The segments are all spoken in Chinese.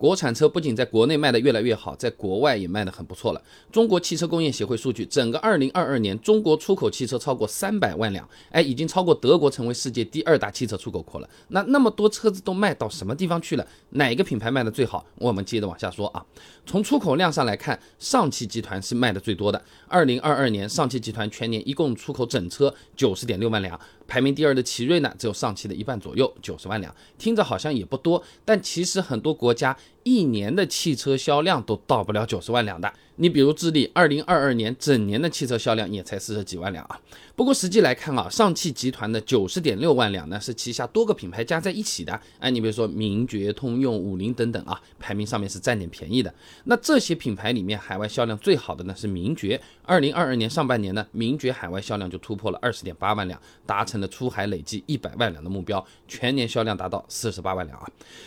国产车不仅在国内卖得越来越好，在国外也卖得很不错了。中国汽车工业协会数据，整个2022年，中国出口汽车超过300万辆，哎，已经超过德国成为世界第二大汽车出口国了。那那么多车子都卖到什么地方去了？哪个品牌卖的最好？我们接着往下说啊。从出口量上来看，上汽集团是卖的最多的。2022年，上汽集团全年一共出口整车90.6万辆。排名第二的奇瑞呢，只有上汽的一半左右，九十万辆，听着好像也不多，但其实很多国家一年的汽车销量都到不了九十万辆的。你比如智利，二零二二年整年的汽车销量也才四十几万辆啊。不过实际来看啊，上汽集团的九十点六万辆呢，是旗下多个品牌加在一起的。哎，你比如说名爵、通用、五菱等等啊，排名上面是占点便宜的。那这些品牌里面，海外销量最好的呢是名爵。二零二二年上半年呢，名爵海外销量就突破了二十点八万辆，达成了出海累计一百万辆的目标，全年销量达到四十八万辆啊。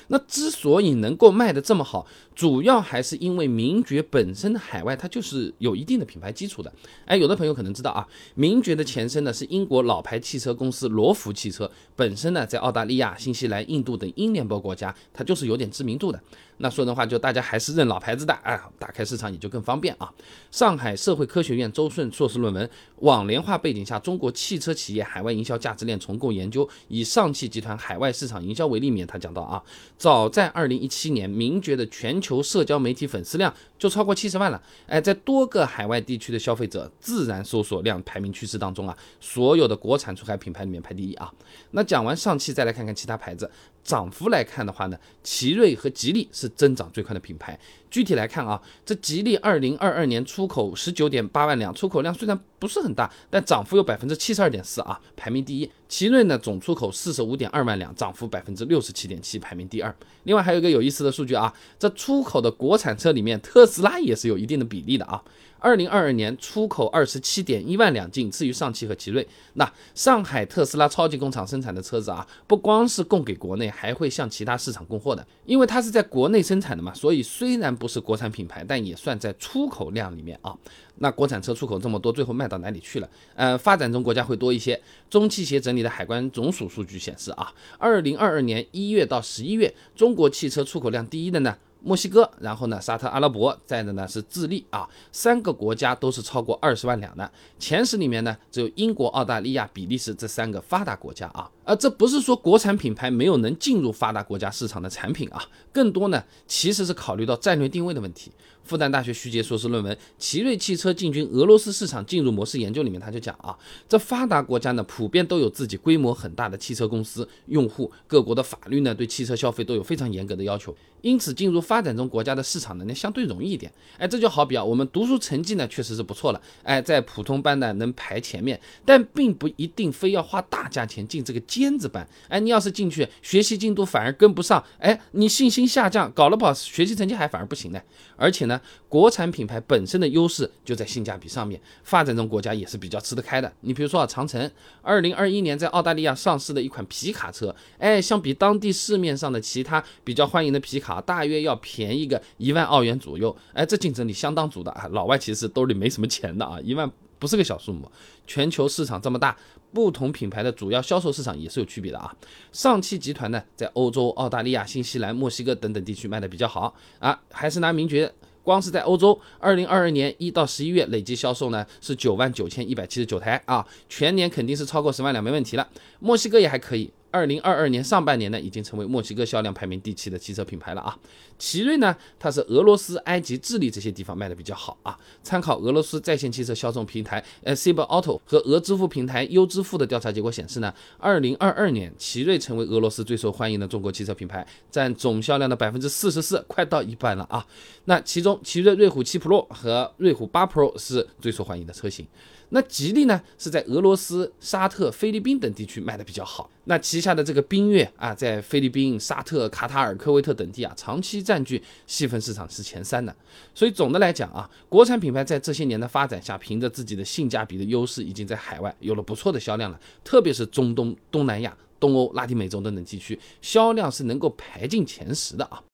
那之所以能够卖的这么好，主要还是因为名爵本身的海外它就是有一定的品牌基础的，哎，有的朋友可能知道啊，名爵的前身呢是英国老牌汽车公司罗孚汽车，本身呢在澳大利亚、新西兰、印度等英联邦国家，它就是有点知名度的。那说的话就大家还是认老牌子的，哎，打开市场也就更方便啊。上海社会科学院周顺硕士论文《网联化背景下中国汽车企业海外营销价值链重构研究》，以上汽集团海外市场营销为例面，他讲到啊，早在二零一七年，名爵的全球社交媒体粉丝量就超过七十万了，哎，在多个海外地区的消费者自然搜索量排名趋势当中啊，所有的国产出海品牌里面排第一啊。那讲完上汽，再来看看其他牌子。涨幅来看的话呢，奇瑞和吉利是增长最快的品牌。具体来看啊，这吉利二零二二年出口十九点八万辆，出口量虽然不是很大，但涨幅有百分之七十二点四啊，排名第一。奇瑞呢，总出口四十五点二万辆，涨幅百分之六十七点七，排名第二。另外还有一个有意思的数据啊，这出口的国产车里面，特斯拉也是有一定的比例的啊。二零二二年出口二十七点一万辆，仅次于上汽和奇瑞。那上海特斯拉超级工厂生产的车子啊，不光是供给国内，还会向其他市场供货的。因为它是在国内生产的嘛，所以虽然不是国产品牌，但也算在出口量里面啊。那国产车出口这么多，最后卖到哪里去了？呃，发展中国家会多一些。中汽协整理的海关总署数据显示啊，二零二二年一月到十一月，中国汽车出口量第一的呢？墨西哥，然后呢，沙特阿拉伯，再的呢是智利啊，三个国家都是超过二十万两的。前十里面呢，只有英国、澳大利亚、比利时这三个发达国家啊。而这不是说国产品牌没有能进入发达国家市场的产品啊，更多呢其实是考虑到战略定位的问题。复旦大学徐杰硕士论文《奇瑞汽车进军俄罗斯市场进入模式研究》里面，他就讲啊，这发达国家呢普遍都有自己规模很大的汽车公司用户，各国的法律呢对汽车消费都有非常严格的要求，因此进入发展中国家的市场呢那相对容易一点。哎，这就好比啊，我们读书成绩呢确实是不错了，哎，在普通班呢能排前面，但并不一定非要花大价钱进这个尖子班。哎，你要是进去学习进度反而跟不上，哎，你信心下降，搞了不好学习成绩还反而不行呢。而且呢。国产品牌本身的优势就在性价比上面，发展中国家也是比较吃得开的。你比如说啊，长城，二零二一年在澳大利亚上市的一款皮卡车，哎，相比当地市面上的其他比较欢迎的皮卡，大约要便宜个一万澳元左右，哎，这竞争力相当足的啊。老外其实兜里没什么钱的啊，一万不是个小数目。全球市场这么大，不同品牌的主要销售市场也是有区别的啊。上汽集团呢，在欧洲、澳大利亚、新西兰、墨西哥等等地区卖的比较好啊，还是拿名爵。光是在欧洲，二零二二年一到十一月累计销售呢是九万九千一百七十九台啊，全年肯定是超过十万辆没问题了。墨西哥也还可以。二零二二年上半年呢，已经成为墨西哥销量排名第七的汽车品牌了啊。奇瑞呢，它是俄罗斯、埃及、智利这些地方卖的比较好啊。参考俄罗斯在线汽车销售平台呃 s i b e Auto 和俄支付平台优支付的调查结果显示呢，二零二二年奇瑞成为俄罗斯最受欢迎的中国汽车品牌，占总销量的百分之四十四，快到一半了啊。那其中奇瑞瑞虎七 Pro 和瑞虎八 Pro 是最受欢迎的车型。那吉利呢，是在俄罗斯、沙特、菲律宾等地区卖的比较好。那旗下的这个缤越啊，在菲律宾、沙特、卡塔尔、科威特等地啊，长期占据细分市场是前三的。所以总的来讲啊，国产品牌在这些年的发展下，凭着自己的性价比的优势，已经在海外有了不错的销量了。特别是中东、东南亚、东欧、拉丁美洲等等地区，销量是能够排进前十的啊。